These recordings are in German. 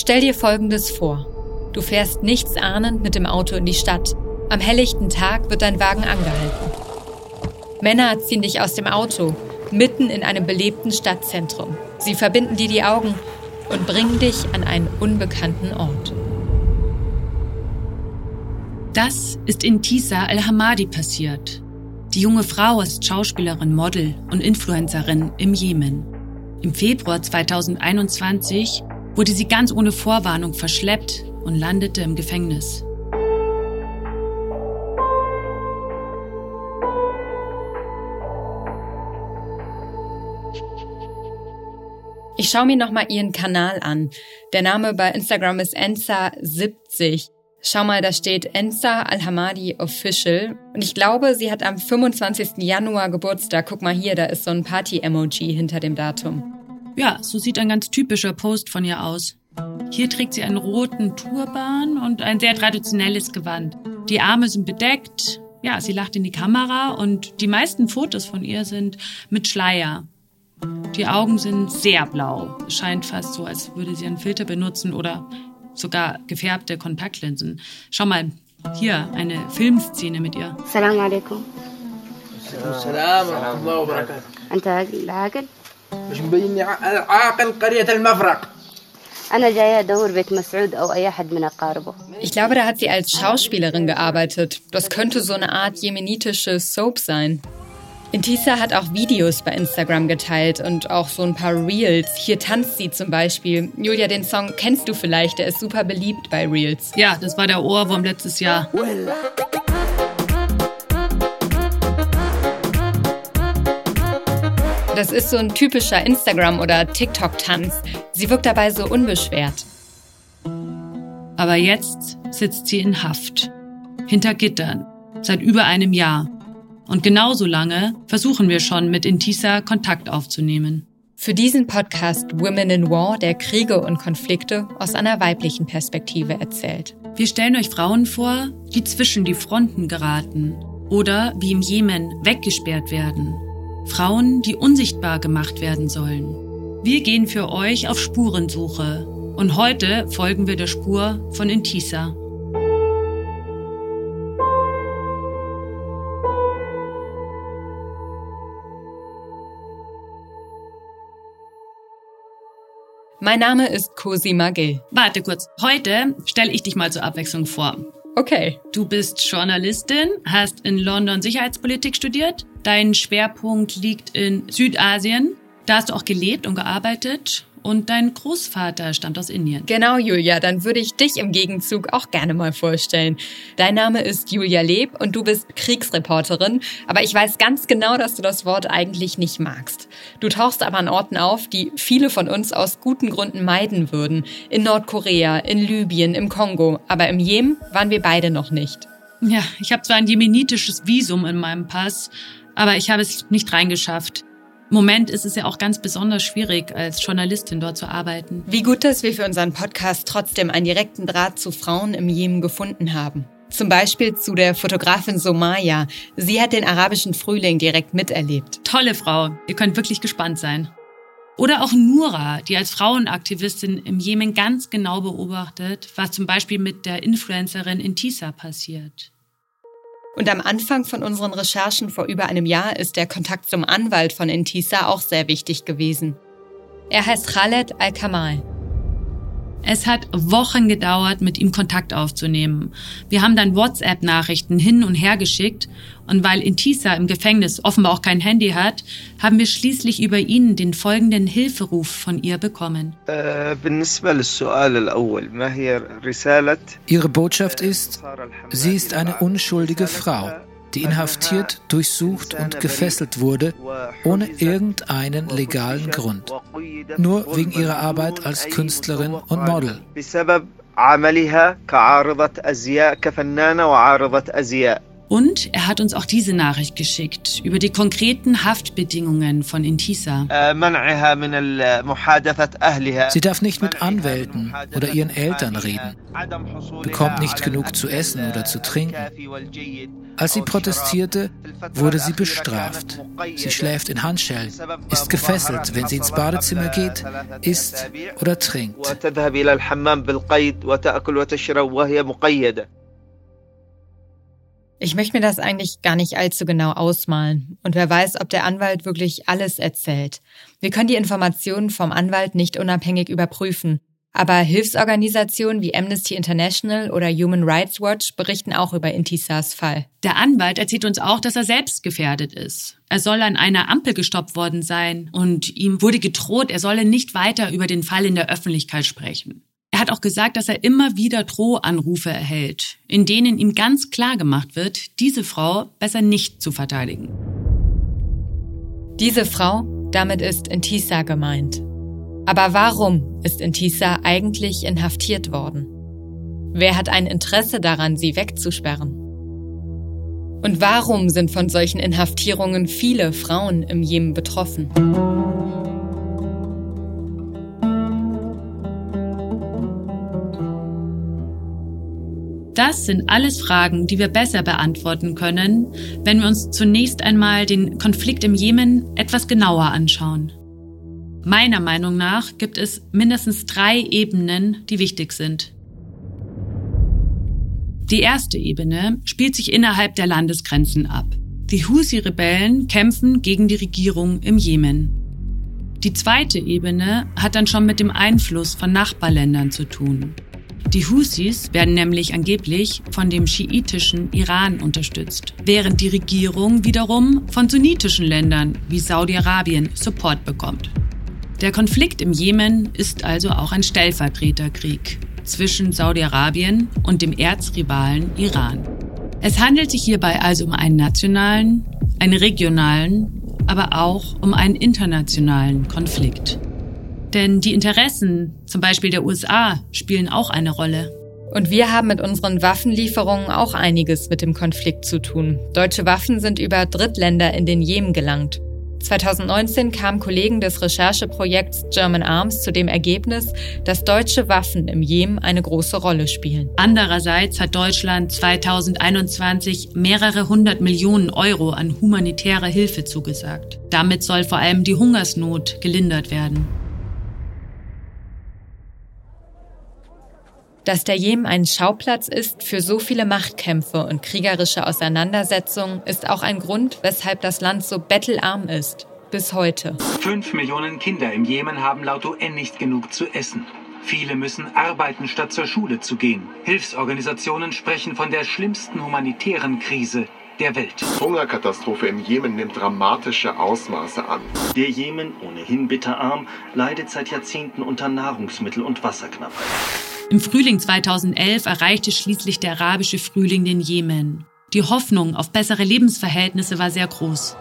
Stell dir Folgendes vor. Du fährst nichts ahnend mit dem Auto in die Stadt. Am helllichten Tag wird dein Wagen angehalten. Männer ziehen dich aus dem Auto, mitten in einem belebten Stadtzentrum. Sie verbinden dir die Augen und bringen dich an einen unbekannten Ort. Das ist in Tisa al-Hamadi passiert. Die junge Frau ist Schauspielerin, Model und Influencerin im Jemen. Im Februar 2021 wurde sie ganz ohne Vorwarnung verschleppt und landete im Gefängnis. Ich schaue mir nochmal ihren Kanal an. Der Name bei Instagram ist Enza70. Schau mal, da steht Enza Al-Hamadi Official. Und ich glaube, sie hat am 25. Januar Geburtstag. Guck mal hier, da ist so ein Party-Emoji hinter dem Datum. Ja, so sieht ein ganz typischer Post von ihr aus. Hier trägt sie einen roten Turban und ein sehr traditionelles Gewand. Die Arme sind bedeckt. Ja, sie lacht in die Kamera und die meisten Fotos von ihr sind mit Schleier. Die Augen sind sehr blau. Scheint fast so, als würde sie einen Filter benutzen oder sogar gefärbte Kontaktlinsen. Schau mal, hier eine Filmszene mit ihr. Salam alaikum. Salam alaikum. مش مبين عاقل قرية المفرق ich glaube, da hat sie als Schauspielerin gearbeitet. Das könnte so eine Art jemenitische Soap sein. Intisa hat auch Videos bei Instagram geteilt und auch so ein paar Reels. Hier tanzt sie zum Beispiel. Julia, den Song kennst du vielleicht, der ist super beliebt bei Reels. Ja, das war der Ohrwurm letztes Jahr. Das ist so ein typischer Instagram- oder TikTok-Tanz. Sie wirkt dabei so unbeschwert. Aber jetzt sitzt sie in Haft. Hinter Gittern. Seit über einem Jahr. Und genauso lange versuchen wir schon, mit Intisa Kontakt aufzunehmen. Für diesen Podcast Women in War, der Kriege und Konflikte aus einer weiblichen Perspektive erzählt. Wir stellen euch Frauen vor, die zwischen die Fronten geraten oder wie im Jemen weggesperrt werden. Frauen, die unsichtbar gemacht werden sollen. Wir gehen für euch auf Spurensuche und heute folgen wir der Spur von Intisa. Mein Name ist Cosima Gill. Warte kurz. Heute stelle ich dich mal zur Abwechslung vor. Okay. Du bist Journalistin, hast in London Sicherheitspolitik studiert. Dein Schwerpunkt liegt in Südasien. Da hast du auch gelebt und gearbeitet und dein Großvater stammt aus Indien. Genau, Julia. Dann würde ich dich im Gegenzug auch gerne mal vorstellen. Dein Name ist Julia Leb und du bist Kriegsreporterin. Aber ich weiß ganz genau, dass du das Wort eigentlich nicht magst. Du tauchst aber an Orten auf, die viele von uns aus guten Gründen meiden würden. In Nordkorea, in Libyen, im Kongo. Aber im Jemen waren wir beide noch nicht. Ja, ich habe zwar ein jemenitisches Visum in meinem Pass, aber ich habe es nicht reingeschafft. Moment ist es ja auch ganz besonders schwierig, als Journalistin dort zu arbeiten. Wie gut, dass wir für unseren Podcast trotzdem einen direkten Draht zu Frauen im Jemen gefunden haben. Zum Beispiel zu der Fotografin Somaya. Sie hat den arabischen Frühling direkt miterlebt. Tolle Frau. Ihr könnt wirklich gespannt sein. Oder auch Nura, die als Frauenaktivistin im Jemen ganz genau beobachtet, was zum Beispiel mit der Influencerin Intisa passiert. Und am Anfang von unseren Recherchen vor über einem Jahr ist der Kontakt zum Anwalt von Intisa auch sehr wichtig gewesen. Er heißt Khaled Al-Kamal. Es hat Wochen gedauert, mit ihm Kontakt aufzunehmen. Wir haben dann WhatsApp-Nachrichten hin und her geschickt und weil Intisa im Gefängnis offenbar auch kein Handy hat, haben wir schließlich über ihn den folgenden Hilferuf von ihr bekommen. Äh, Ihre Botschaft ist, sie ist eine unschuldige Frau die inhaftiert, durchsucht und gefesselt wurde, ohne irgendeinen legalen Grund. Nur wegen ihrer Arbeit als Künstlerin und Model. Und er hat uns auch diese Nachricht geschickt über die konkreten Haftbedingungen von Intisa. Sie darf nicht mit Anwälten oder ihren Eltern reden, bekommt nicht genug zu essen oder zu trinken. Als sie protestierte, wurde sie bestraft. Sie schläft in Handschellen, ist gefesselt, wenn sie ins Badezimmer geht, isst oder trinkt. Ich möchte mir das eigentlich gar nicht allzu genau ausmalen. Und wer weiß, ob der Anwalt wirklich alles erzählt. Wir können die Informationen vom Anwalt nicht unabhängig überprüfen. Aber Hilfsorganisationen wie Amnesty International oder Human Rights Watch berichten auch über Intisars Fall. Der Anwalt erzählt uns auch, dass er selbst gefährdet ist. Er soll an einer Ampel gestoppt worden sein und ihm wurde gedroht, er solle nicht weiter über den Fall in der Öffentlichkeit sprechen. Er hat auch gesagt, dass er immer wieder Drohanrufe erhält, in denen ihm ganz klar gemacht wird, diese Frau besser nicht zu verteidigen. Diese Frau, damit ist Intisa gemeint. Aber warum ist Intisa eigentlich inhaftiert worden? Wer hat ein Interesse daran, sie wegzusperren? Und warum sind von solchen Inhaftierungen viele Frauen im Jemen betroffen? Das sind alles Fragen, die wir besser beantworten können, wenn wir uns zunächst einmal den Konflikt im Jemen etwas genauer anschauen. Meiner Meinung nach gibt es mindestens drei Ebenen, die wichtig sind. Die erste Ebene spielt sich innerhalb der Landesgrenzen ab. Die Husi-Rebellen kämpfen gegen die Regierung im Jemen. Die zweite Ebene hat dann schon mit dem Einfluss von Nachbarländern zu tun. Die Husis werden nämlich angeblich von dem schiitischen Iran unterstützt, während die Regierung wiederum von sunnitischen Ländern wie Saudi-Arabien Support bekommt. Der Konflikt im Jemen ist also auch ein Stellvertreterkrieg zwischen Saudi-Arabien und dem Erzrivalen Iran. Es handelt sich hierbei also um einen nationalen, einen regionalen, aber auch um einen internationalen Konflikt. Denn die Interessen, zum Beispiel der USA, spielen auch eine Rolle. Und wir haben mit unseren Waffenlieferungen auch einiges mit dem Konflikt zu tun. Deutsche Waffen sind über Drittländer in den Jemen gelangt. 2019 kamen Kollegen des Rechercheprojekts German Arms zu dem Ergebnis, dass deutsche Waffen im Jemen eine große Rolle spielen. Andererseits hat Deutschland 2021 mehrere hundert Millionen Euro an humanitäre Hilfe zugesagt. Damit soll vor allem die Hungersnot gelindert werden. Dass der Jemen ein Schauplatz ist für so viele Machtkämpfe und kriegerische Auseinandersetzungen, ist auch ein Grund, weshalb das Land so bettelarm ist. Bis heute. Fünf Millionen Kinder im Jemen haben laut UN nicht genug zu essen. Viele müssen arbeiten, statt zur Schule zu gehen. Hilfsorganisationen sprechen von der schlimmsten humanitären Krise der Welt. Hungerkatastrophe im Jemen nimmt dramatische Ausmaße an. Der Jemen, ohnehin bitterarm, leidet seit Jahrzehnten unter Nahrungsmittel- und Wasserknappheit. Im Frühling 2011 erreichte schließlich der arabische Frühling den Jemen. Die Hoffnung auf bessere Lebensverhältnisse war sehr groß.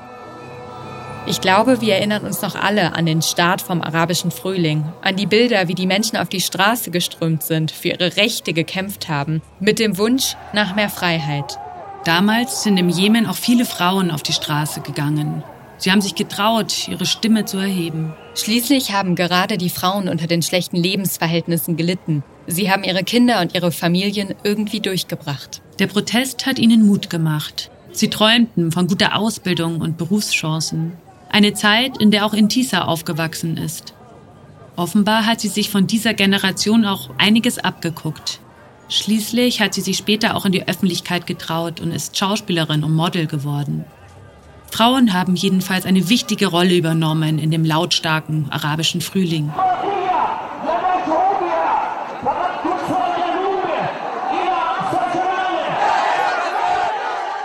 Ich glaube, wir erinnern uns noch alle an den Start vom arabischen Frühling, an die Bilder, wie die Menschen auf die Straße geströmt sind, für ihre Rechte gekämpft haben, mit dem Wunsch nach mehr Freiheit. Damals sind im Jemen auch viele Frauen auf die Straße gegangen. Sie haben sich getraut, ihre Stimme zu erheben. Schließlich haben gerade die Frauen unter den schlechten Lebensverhältnissen gelitten. Sie haben ihre Kinder und ihre Familien irgendwie durchgebracht. Der Protest hat ihnen Mut gemacht. Sie träumten von guter Ausbildung und Berufschancen. Eine Zeit, in der auch Intisa aufgewachsen ist. Offenbar hat sie sich von dieser Generation auch einiges abgeguckt. Schließlich hat sie sich später auch in die Öffentlichkeit getraut und ist Schauspielerin und Model geworden. Frauen haben jedenfalls eine wichtige Rolle übernommen in dem lautstarken arabischen Frühling.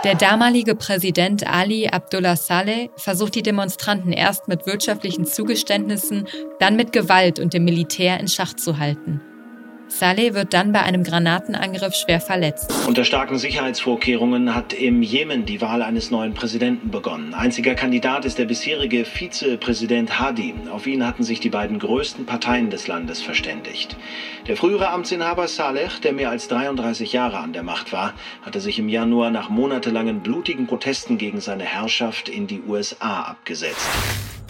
Der damalige Präsident Ali Abdullah Saleh versucht die Demonstranten erst mit wirtschaftlichen Zugeständnissen, dann mit Gewalt und dem Militär in Schach zu halten. Saleh wird dann bei einem Granatenangriff schwer verletzt. Unter starken Sicherheitsvorkehrungen hat im Jemen die Wahl eines neuen Präsidenten begonnen. Einziger Kandidat ist der bisherige Vizepräsident Hadi. Auf ihn hatten sich die beiden größten Parteien des Landes verständigt. Der frühere Amtsinhaber Saleh, der mehr als 33 Jahre an der Macht war, hatte sich im Januar nach monatelangen blutigen Protesten gegen seine Herrschaft in die USA abgesetzt.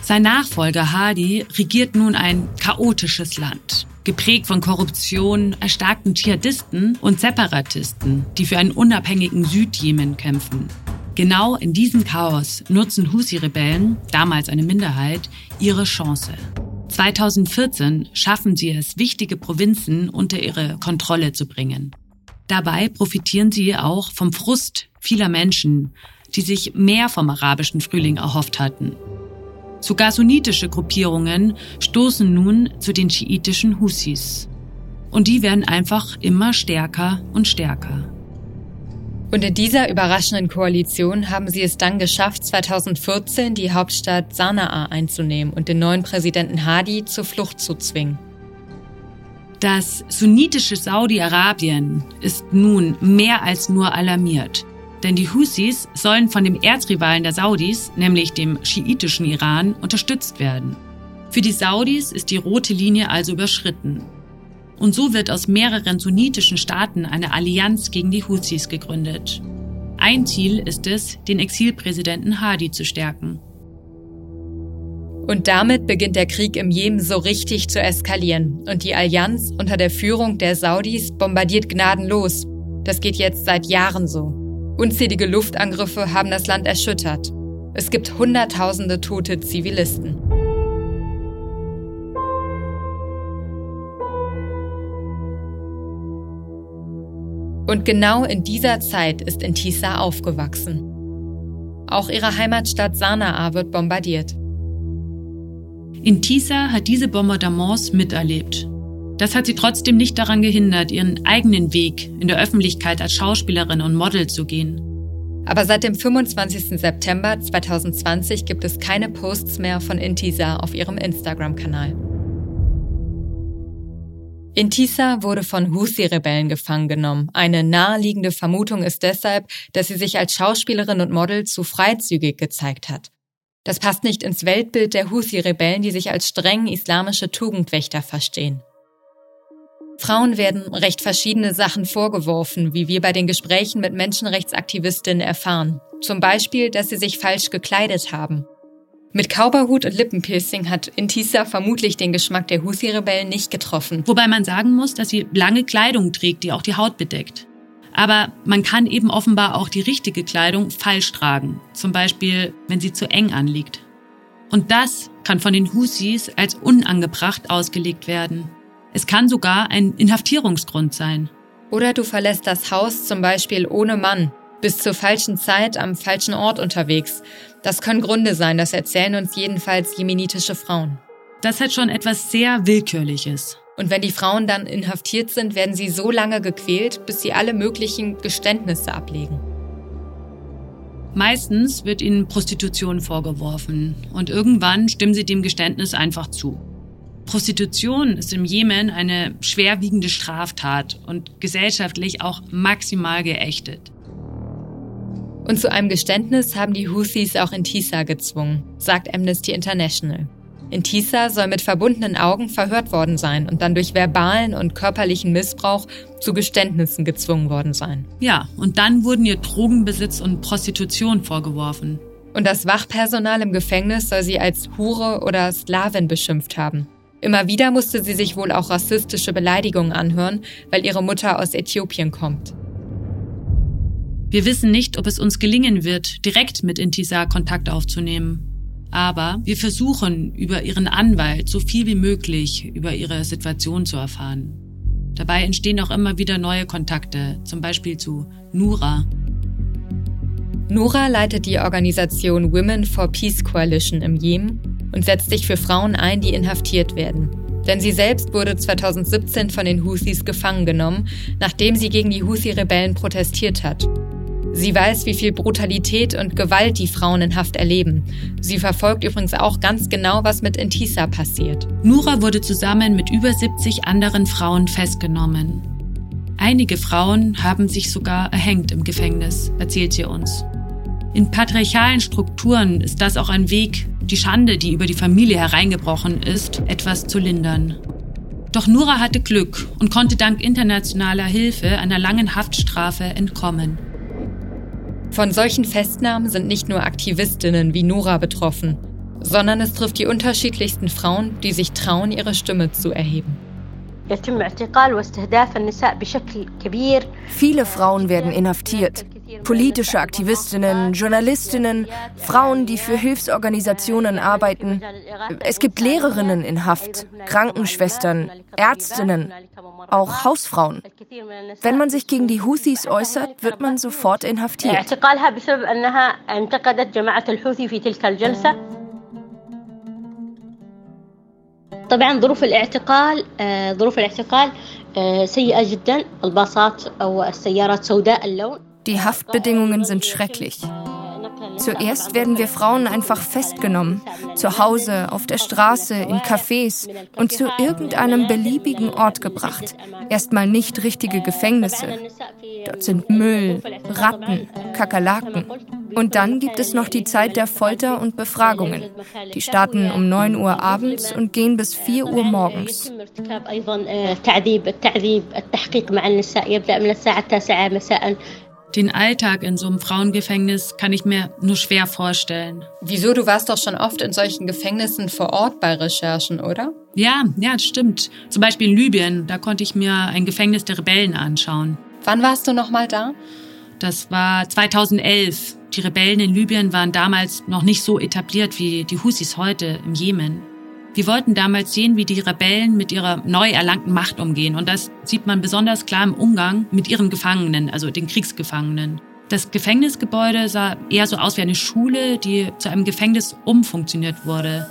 Sein Nachfolger Hadi regiert nun ein chaotisches Land geprägt von Korruption, erstarkten Dschihadisten und Separatisten, die für einen unabhängigen Südjemen kämpfen. Genau in diesem Chaos nutzen Husi-Rebellen, damals eine Minderheit, ihre Chance. 2014 schaffen sie es, wichtige Provinzen unter ihre Kontrolle zu bringen. Dabei profitieren sie auch vom Frust vieler Menschen, die sich mehr vom arabischen Frühling erhofft hatten. Sogar sunnitische Gruppierungen stoßen nun zu den schiitischen Husis. Und die werden einfach immer stärker und stärker. Und in dieser überraschenden Koalition haben sie es dann geschafft, 2014 die Hauptstadt Sanaa einzunehmen und den neuen Präsidenten Hadi zur Flucht zu zwingen. Das sunnitische Saudi-Arabien ist nun mehr als nur alarmiert. Denn die Husis sollen von dem Erzrivalen der Saudis, nämlich dem schiitischen Iran, unterstützt werden. Für die Saudis ist die rote Linie also überschritten. Und so wird aus mehreren sunnitischen Staaten eine Allianz gegen die Husis gegründet. Ein Ziel ist es, den Exilpräsidenten Hadi zu stärken. Und damit beginnt der Krieg im Jemen so richtig zu eskalieren. Und die Allianz unter der Führung der Saudis bombardiert gnadenlos. Das geht jetzt seit Jahren so. Unzählige Luftangriffe haben das Land erschüttert. Es gibt Hunderttausende tote Zivilisten. Und genau in dieser Zeit ist Intisa aufgewachsen. Auch ihre Heimatstadt Sanaa wird bombardiert. Intisa hat diese Bombardements miterlebt das hat sie trotzdem nicht daran gehindert, ihren eigenen Weg in der Öffentlichkeit als Schauspielerin und Model zu gehen. Aber seit dem 25. September 2020 gibt es keine Posts mehr von Intisa auf ihrem Instagram-Kanal. Intisa wurde von Husi-Rebellen gefangen genommen. Eine naheliegende Vermutung ist deshalb, dass sie sich als Schauspielerin und Model zu freizügig gezeigt hat. Das passt nicht ins Weltbild der Husi-Rebellen, die sich als streng islamische Tugendwächter verstehen. Frauen werden recht verschiedene Sachen vorgeworfen, wie wir bei den Gesprächen mit Menschenrechtsaktivistinnen erfahren. Zum Beispiel, dass sie sich falsch gekleidet haben. Mit Kauberhut und Lippenpiercing hat Intisa vermutlich den Geschmack der Husi-Rebellen nicht getroffen. Wobei man sagen muss, dass sie lange Kleidung trägt, die auch die Haut bedeckt. Aber man kann eben offenbar auch die richtige Kleidung falsch tragen. Zum Beispiel, wenn sie zu eng anliegt. Und das kann von den Husis als unangebracht ausgelegt werden. Es kann sogar ein Inhaftierungsgrund sein. Oder du verlässt das Haus zum Beispiel ohne Mann, bist zur falschen Zeit am falschen Ort unterwegs. Das können Gründe sein, das erzählen uns jedenfalls jemenitische Frauen. Das hat schon etwas sehr Willkürliches. Und wenn die Frauen dann inhaftiert sind, werden sie so lange gequält, bis sie alle möglichen Geständnisse ablegen. Meistens wird ihnen Prostitution vorgeworfen und irgendwann stimmen sie dem Geständnis einfach zu. Prostitution ist im Jemen eine schwerwiegende Straftat und gesellschaftlich auch maximal geächtet. Und zu einem Geständnis haben die Houthis auch in Tisa gezwungen, sagt Amnesty International. In Tisa soll mit verbundenen Augen verhört worden sein und dann durch verbalen und körperlichen Missbrauch zu Geständnissen gezwungen worden sein. Ja, und dann wurden ihr Drogenbesitz und Prostitution vorgeworfen. Und das Wachpersonal im Gefängnis soll sie als Hure oder Sklavin beschimpft haben. Immer wieder musste sie sich wohl auch rassistische Beleidigungen anhören, weil ihre Mutter aus Äthiopien kommt. Wir wissen nicht, ob es uns gelingen wird, direkt mit Intisar Kontakt aufzunehmen. Aber wir versuchen, über ihren Anwalt so viel wie möglich über ihre Situation zu erfahren. Dabei entstehen auch immer wieder neue Kontakte, zum Beispiel zu Nura. Nura leitet die Organisation Women for Peace Coalition im Jemen und setzt sich für Frauen ein, die inhaftiert werden. Denn sie selbst wurde 2017 von den Houthis gefangen genommen, nachdem sie gegen die Houthi-Rebellen protestiert hat. Sie weiß, wie viel Brutalität und Gewalt die Frauen in Haft erleben. Sie verfolgt übrigens auch ganz genau, was mit Intisa passiert. Nura wurde zusammen mit über 70 anderen Frauen festgenommen. Einige Frauen haben sich sogar erhängt im Gefängnis, erzählt sie uns. In patriarchalen Strukturen ist das auch ein Weg, die Schande, die über die Familie hereingebrochen ist, etwas zu lindern. Doch Nura hatte Glück und konnte dank internationaler Hilfe einer langen Haftstrafe entkommen. Von solchen Festnahmen sind nicht nur Aktivistinnen wie Nura betroffen, sondern es trifft die unterschiedlichsten Frauen, die sich trauen, ihre Stimme zu erheben. Viele Frauen werden inhaftiert Politische Aktivistinnen, Journalistinnen, Frauen, die für Hilfsorganisationen arbeiten. Es gibt Lehrerinnen in Haft, Krankenschwestern, Ärztinnen, auch Hausfrauen. Wenn man sich gegen die Houthis äußert, wird man sofort inhaftiert. طبعا ظروف الاعتقال ظروف الاعتقال سيئة جدا الباصات أو السيارات سوداء اللون die Haftbedingungen sind schrecklich. Zuerst werden wir Frauen einfach festgenommen, zu Hause, auf der Straße, in Cafés und zu irgendeinem beliebigen Ort gebracht. Erstmal nicht richtige Gefängnisse. Dort sind Müll, Ratten, Kakerlaken. Und dann gibt es noch die Zeit der Folter und Befragungen. Die starten um 9 Uhr abends und gehen bis 4 Uhr morgens. Den Alltag in so einem Frauengefängnis kann ich mir nur schwer vorstellen. Wieso? Du warst doch schon oft in solchen Gefängnissen vor Ort bei Recherchen, oder? Ja, ja, stimmt. Zum Beispiel in Libyen, da konnte ich mir ein Gefängnis der Rebellen anschauen. Wann warst du nochmal da? Das war 2011. Die Rebellen in Libyen waren damals noch nicht so etabliert wie die Husis heute im Jemen. Wir wollten damals sehen, wie die Rebellen mit ihrer neu erlangten Macht umgehen. Und das sieht man besonders klar im Umgang mit ihren Gefangenen, also den Kriegsgefangenen. Das Gefängnisgebäude sah eher so aus wie eine Schule, die zu einem Gefängnis umfunktioniert wurde.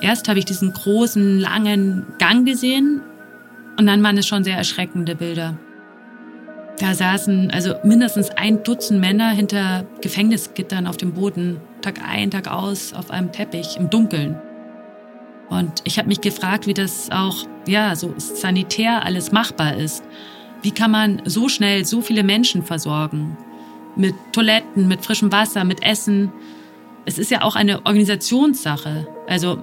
Erst habe ich diesen großen, langen Gang gesehen und dann waren es schon sehr erschreckende Bilder. Da saßen also mindestens ein Dutzend Männer hinter Gefängnisgittern auf dem Boden, Tag ein, Tag aus, auf einem Teppich, im Dunkeln. Und ich habe mich gefragt, wie das auch, ja, so sanitär alles machbar ist. Wie kann man so schnell so viele Menschen versorgen? Mit Toiletten, mit frischem Wasser, mit Essen. Es ist ja auch eine Organisationssache. Also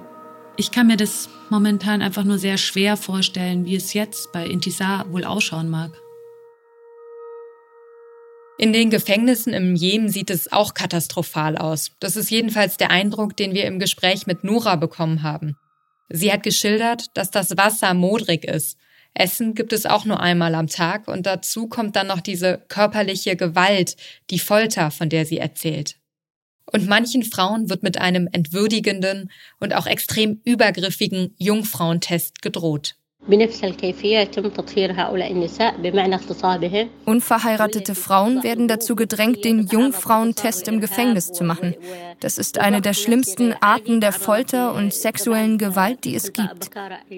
ich kann mir das momentan einfach nur sehr schwer vorstellen, wie es jetzt bei Intisar wohl ausschauen mag. In den Gefängnissen im Jemen sieht es auch katastrophal aus. Das ist jedenfalls der Eindruck, den wir im Gespräch mit Nora bekommen haben. Sie hat geschildert, dass das Wasser modrig ist. Essen gibt es auch nur einmal am Tag und dazu kommt dann noch diese körperliche Gewalt, die Folter, von der sie erzählt. Und manchen Frauen wird mit einem entwürdigenden und auch extrem übergriffigen Jungfrauentest gedroht. Unverheiratete Frauen werden dazu gedrängt, den Jungfrauentest im Gefängnis zu machen. Das ist eine der schlimmsten Arten der Folter und sexuellen Gewalt, die es gibt.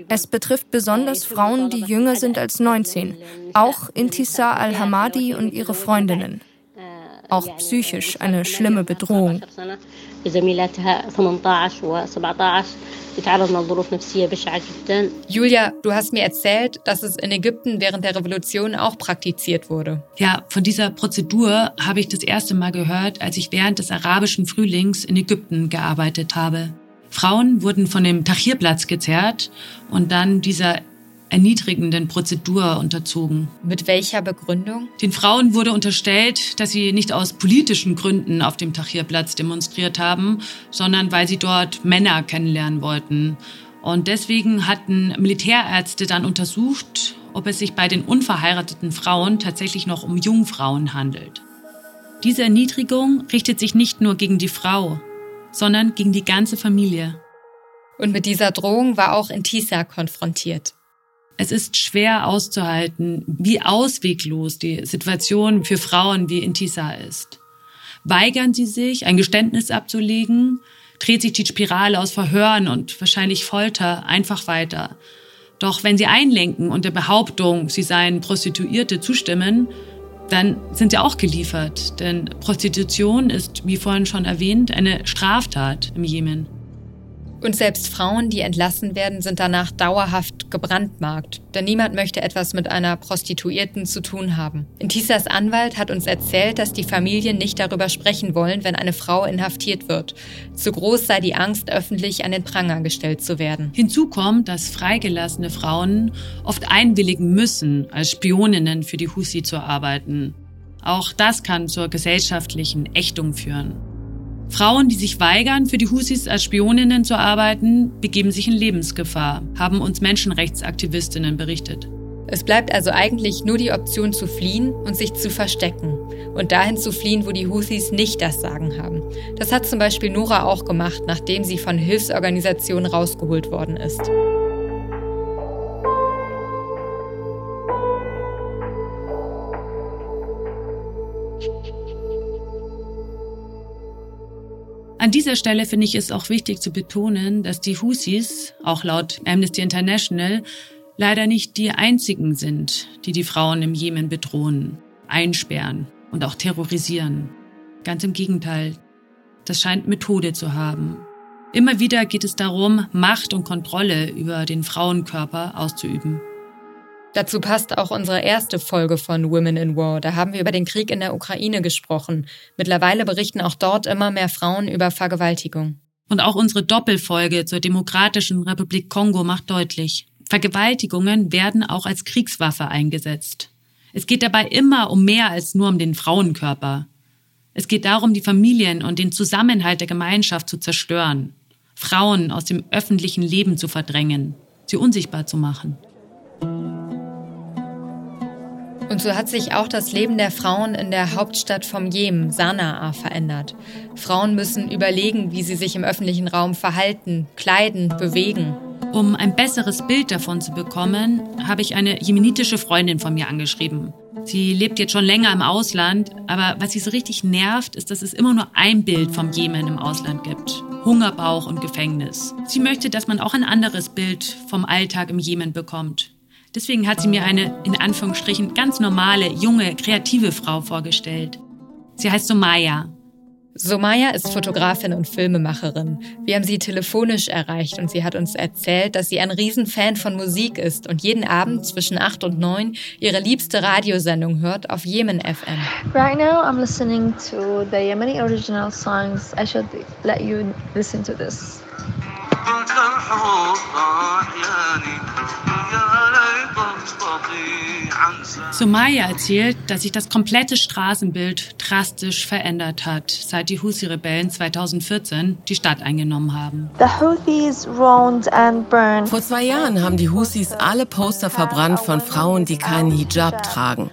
Es betrifft besonders Frauen, die jünger sind als 19, auch Intisar al-Hamadi und ihre Freundinnen. Auch psychisch eine schlimme Bedrohung. Julia, du hast mir erzählt, dass es in Ägypten während der Revolution auch praktiziert wurde. Ja, von dieser Prozedur habe ich das erste Mal gehört, als ich während des arabischen Frühlings in Ägypten gearbeitet habe. Frauen wurden von dem Tahrirplatz gezerrt und dann dieser erniedrigenden Prozedur unterzogen. Mit welcher Begründung? Den Frauen wurde unterstellt, dass sie nicht aus politischen Gründen auf dem Tahrirplatz demonstriert haben, sondern weil sie dort Männer kennenlernen wollten. Und deswegen hatten Militärärzte dann untersucht, ob es sich bei den unverheirateten Frauen tatsächlich noch um Jungfrauen handelt. Diese Erniedrigung richtet sich nicht nur gegen die Frau, sondern gegen die ganze Familie. Und mit dieser Drohung war auch Intisa konfrontiert. Es ist schwer auszuhalten, wie ausweglos die Situation für Frauen wie Intisa ist. Weigern sie sich, ein Geständnis abzulegen, dreht sich die Spirale aus Verhören und wahrscheinlich Folter einfach weiter. Doch wenn sie einlenken und der Behauptung, sie seien Prostituierte zustimmen, dann sind sie auch geliefert. Denn Prostitution ist, wie vorhin schon erwähnt, eine Straftat im Jemen. Und selbst Frauen, die entlassen werden, sind danach dauerhaft gebrandmarkt. Denn niemand möchte etwas mit einer Prostituierten zu tun haben. Intisas Anwalt hat uns erzählt, dass die Familien nicht darüber sprechen wollen, wenn eine Frau inhaftiert wird. Zu groß sei die Angst, öffentlich an den Pranger gestellt zu werden. Hinzu kommt, dass freigelassene Frauen oft einwilligen müssen, als Spioninnen für die Husi zu arbeiten. Auch das kann zur gesellschaftlichen Ächtung führen. Frauen, die sich weigern, für die Husis als Spioninnen zu arbeiten, begeben sich in Lebensgefahr, haben uns Menschenrechtsaktivistinnen berichtet. Es bleibt also eigentlich nur die Option zu fliehen und sich zu verstecken. Und dahin zu fliehen, wo die Houthis nicht das Sagen haben. Das hat zum Beispiel Nora auch gemacht, nachdem sie von Hilfsorganisationen rausgeholt worden ist. An dieser Stelle finde ich es auch wichtig zu betonen, dass die Husis, auch laut Amnesty International, leider nicht die einzigen sind, die die Frauen im Jemen bedrohen, einsperren und auch terrorisieren. Ganz im Gegenteil, das scheint Methode zu haben. Immer wieder geht es darum, Macht und Kontrolle über den Frauenkörper auszuüben. Dazu passt auch unsere erste Folge von Women in War. Da haben wir über den Krieg in der Ukraine gesprochen. Mittlerweile berichten auch dort immer mehr Frauen über Vergewaltigung. Und auch unsere Doppelfolge zur Demokratischen Republik Kongo macht deutlich, Vergewaltigungen werden auch als Kriegswaffe eingesetzt. Es geht dabei immer um mehr als nur um den Frauenkörper. Es geht darum, die Familien und den Zusammenhalt der Gemeinschaft zu zerstören, Frauen aus dem öffentlichen Leben zu verdrängen, sie unsichtbar zu machen. Und so hat sich auch das Leben der Frauen in der Hauptstadt vom Jemen, Sanaa, verändert. Frauen müssen überlegen, wie sie sich im öffentlichen Raum verhalten, kleiden, bewegen. Um ein besseres Bild davon zu bekommen, habe ich eine jemenitische Freundin von mir angeschrieben. Sie lebt jetzt schon länger im Ausland, aber was sie so richtig nervt, ist, dass es immer nur ein Bild vom Jemen im Ausland gibt. Hungerbauch und Gefängnis. Sie möchte, dass man auch ein anderes Bild vom Alltag im Jemen bekommt. Deswegen hat sie mir eine, in Anführungsstrichen, ganz normale, junge, kreative Frau vorgestellt. Sie heißt Somaya. Somaya ist Fotografin und Filmemacherin. Wir haben sie telefonisch erreicht und sie hat uns erzählt, dass sie ein Riesenfan von Musik ist und jeden Abend zwischen 8 und 9 ihre liebste Radiosendung hört auf Yemen FM. Right now I'm listening to the Yemeni original songs. I should let you listen to this. Sumaya erzählt, dass sich das komplette Straßenbild drastisch verändert hat, seit die Husi-Rebellen 2014 die Stadt eingenommen haben. Vor zwei Jahren haben die Husis alle Poster verbrannt von Frauen, die keinen Hijab tragen.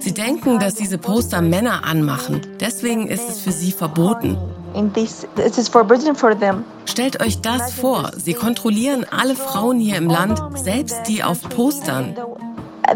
Sie denken, dass diese Poster Männer anmachen. Deswegen ist es für sie verboten. Stellt euch das vor. Sie kontrollieren alle Frauen hier im Land, selbst die auf Postern.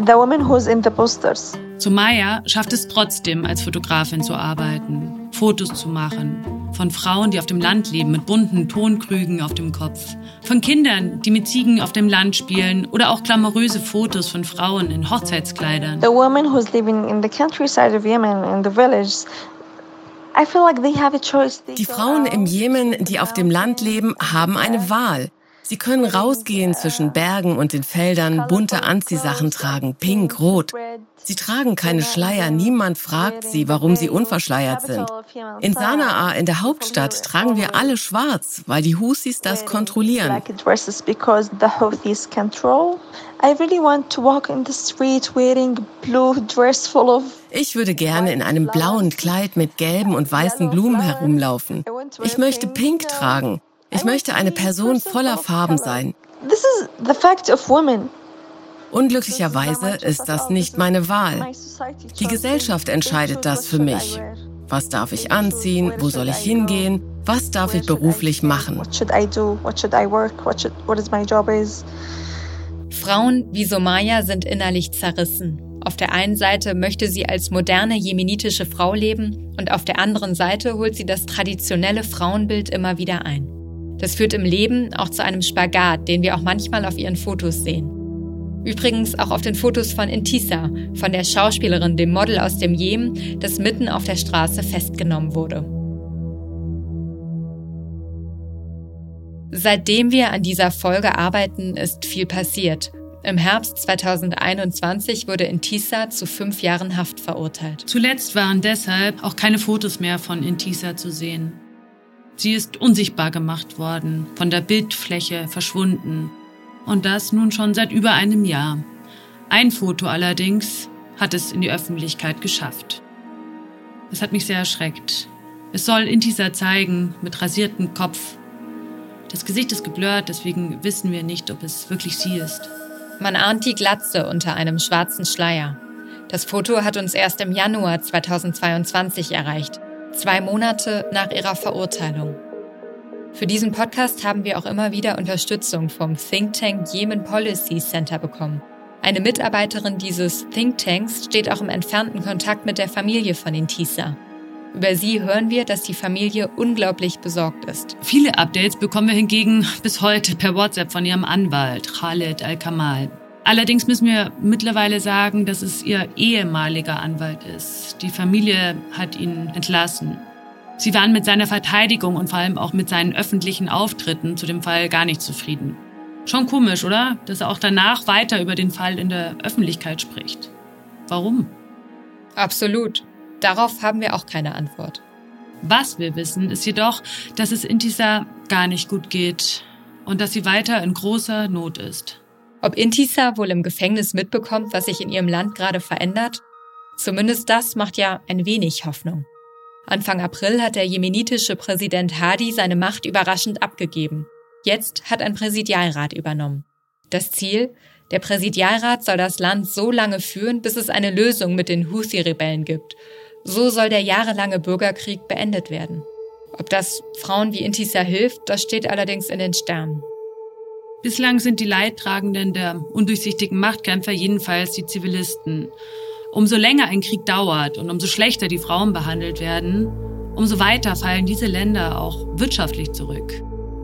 The woman who's in the posters. Sumaya schafft es trotzdem, als Fotografin zu arbeiten, Fotos zu machen. Von Frauen, die auf dem Land leben, mit bunten Tonkrügen auf dem Kopf. Von Kindern, die mit Ziegen auf dem Land spielen. Oder auch glamouröse Fotos von Frauen in Hochzeitskleidern. The woman who's living in the countryside of Yemen, in the village, die Frauen im Jemen, die auf dem Land leben, haben eine Wahl. Sie können rausgehen zwischen Bergen und den Feldern, bunte Anziehsachen tragen, pink, rot. Sie tragen keine Schleier, niemand fragt sie, warum sie unverschleiert sind. In Sanaa, in der Hauptstadt, tragen wir alle schwarz, weil die Husis das kontrollieren. Ich würde gerne in einem blauen Kleid mit gelben und weißen Blumen herumlaufen. Ich möchte pink tragen. Ich möchte eine Person voller Farben sein. Unglücklicherweise ist das nicht meine Wahl. Die Gesellschaft entscheidet das für mich. Was darf ich anziehen? Wo soll ich hingehen? Was darf ich beruflich machen? Frauen wie Somaya sind innerlich zerrissen. Auf der einen Seite möchte sie als moderne jemenitische Frau leben und auf der anderen Seite holt sie das traditionelle Frauenbild immer wieder ein. Das führt im Leben auch zu einem Spagat, den wir auch manchmal auf ihren Fotos sehen. Übrigens auch auf den Fotos von Intisa, von der Schauspielerin, dem Model aus dem Jemen, das mitten auf der Straße festgenommen wurde. Seitdem wir an dieser Folge arbeiten, ist viel passiert. Im Herbst 2021 wurde Intisa zu fünf Jahren Haft verurteilt. Zuletzt waren deshalb auch keine Fotos mehr von Intisa zu sehen. Sie ist unsichtbar gemacht worden, von der Bildfläche verschwunden. Und das nun schon seit über einem Jahr. Ein Foto allerdings hat es in die Öffentlichkeit geschafft. Es hat mich sehr erschreckt. Es soll Intisa zeigen, mit rasiertem Kopf. Das Gesicht ist geblurrt, deswegen wissen wir nicht, ob es wirklich sie ist. Man ahnt die Glatze unter einem schwarzen Schleier. Das Foto hat uns erst im Januar 2022 erreicht, zwei Monate nach ihrer Verurteilung. Für diesen Podcast haben wir auch immer wieder Unterstützung vom Think Tank Yemen Policy Center bekommen. Eine Mitarbeiterin dieses Think Tanks steht auch im entfernten Kontakt mit der Familie von Intisa. Über sie hören wir, dass die Familie unglaublich besorgt ist. Viele Updates bekommen wir hingegen bis heute per WhatsApp von ihrem Anwalt, Khaled Al-Kamal. Allerdings müssen wir mittlerweile sagen, dass es ihr ehemaliger Anwalt ist. Die Familie hat ihn entlassen. Sie waren mit seiner Verteidigung und vor allem auch mit seinen öffentlichen Auftritten zu dem Fall gar nicht zufrieden. Schon komisch, oder? Dass er auch danach weiter über den Fall in der Öffentlichkeit spricht. Warum? Absolut. Darauf haben wir auch keine Antwort. Was wir wissen, ist jedoch, dass es Intisa gar nicht gut geht und dass sie weiter in großer Not ist. Ob Intisa wohl im Gefängnis mitbekommt, was sich in ihrem Land gerade verändert? Zumindest das macht ja ein wenig Hoffnung. Anfang April hat der jemenitische Präsident Hadi seine Macht überraschend abgegeben. Jetzt hat ein Präsidialrat übernommen. Das Ziel? Der Präsidialrat soll das Land so lange führen, bis es eine Lösung mit den Houthi-Rebellen gibt so soll der jahrelange Bürgerkrieg beendet werden. Ob das Frauen wie Intisa hilft, das steht allerdings in den Sternen. Bislang sind die Leidtragenden der undurchsichtigen Machtkämpfer jedenfalls die Zivilisten. Umso länger ein Krieg dauert und umso schlechter die Frauen behandelt werden, umso weiter fallen diese Länder auch wirtschaftlich zurück.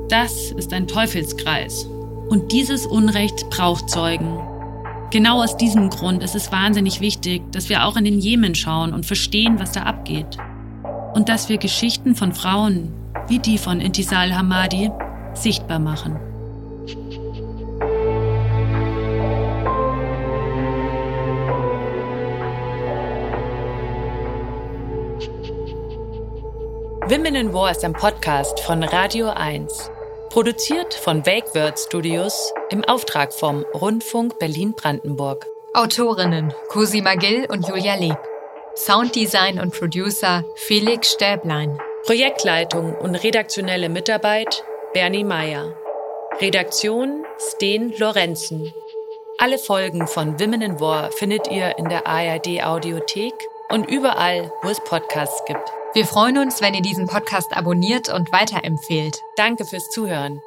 Das ist ein Teufelskreis. Und dieses Unrecht braucht Zeugen. Genau aus diesem Grund ist es wahnsinnig wichtig, dass wir auch in den Jemen schauen und verstehen, was da abgeht. Und dass wir Geschichten von Frauen, wie die von Intisal Hamadi, sichtbar machen. Women in War ist ein Podcast von Radio 1. Produziert von Wake Studios im Auftrag vom Rundfunk Berlin-Brandenburg. Autorinnen Cosima Gill und Julia Leb. Sounddesign und Producer Felix Stäblein. Projektleitung und redaktionelle Mitarbeit Bernie Meyer. Redaktion Sten Lorenzen. Alle Folgen von Women in War findet ihr in der ARD Audiothek und überall, wo es Podcasts gibt. Wir freuen uns, wenn ihr diesen Podcast abonniert und weiterempfehlt. Danke fürs Zuhören.